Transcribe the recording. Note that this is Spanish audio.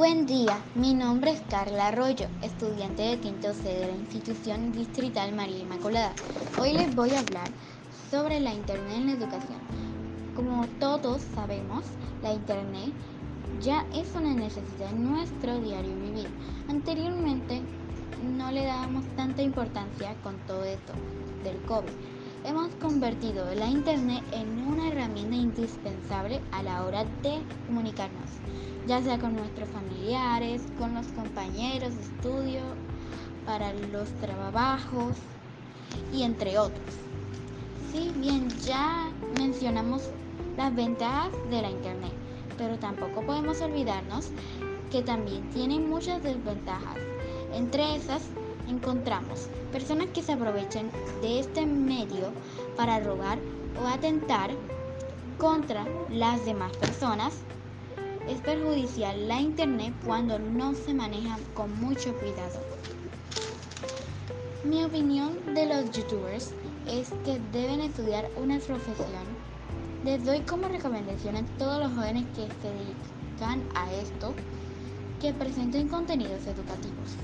Buen día, mi nombre es Carla Arroyo, estudiante de quinto C de la institución distrital María Inmaculada. Hoy les voy a hablar sobre la Internet en la educación. Como todos sabemos, la Internet ya es una necesidad en nuestro diario vivir. Anteriormente no le dábamos tanta importancia con todo esto del COVID. Hemos convertido la Internet en indispensable a la hora de comunicarnos ya sea con nuestros familiares, con los compañeros de estudio, para los trabajos y entre otros. Si bien ya mencionamos las ventajas de la Internet, pero tampoco podemos olvidarnos que también tiene muchas desventajas. Entre esas encontramos personas que se aprovechan de este medio para robar o atentar contra las demás personas es perjudicial la Internet cuando no se maneja con mucho cuidado. Mi opinión de los youtubers es que deben estudiar una profesión. Les doy como recomendación a todos los jóvenes que se dedican a esto que presenten contenidos educativos.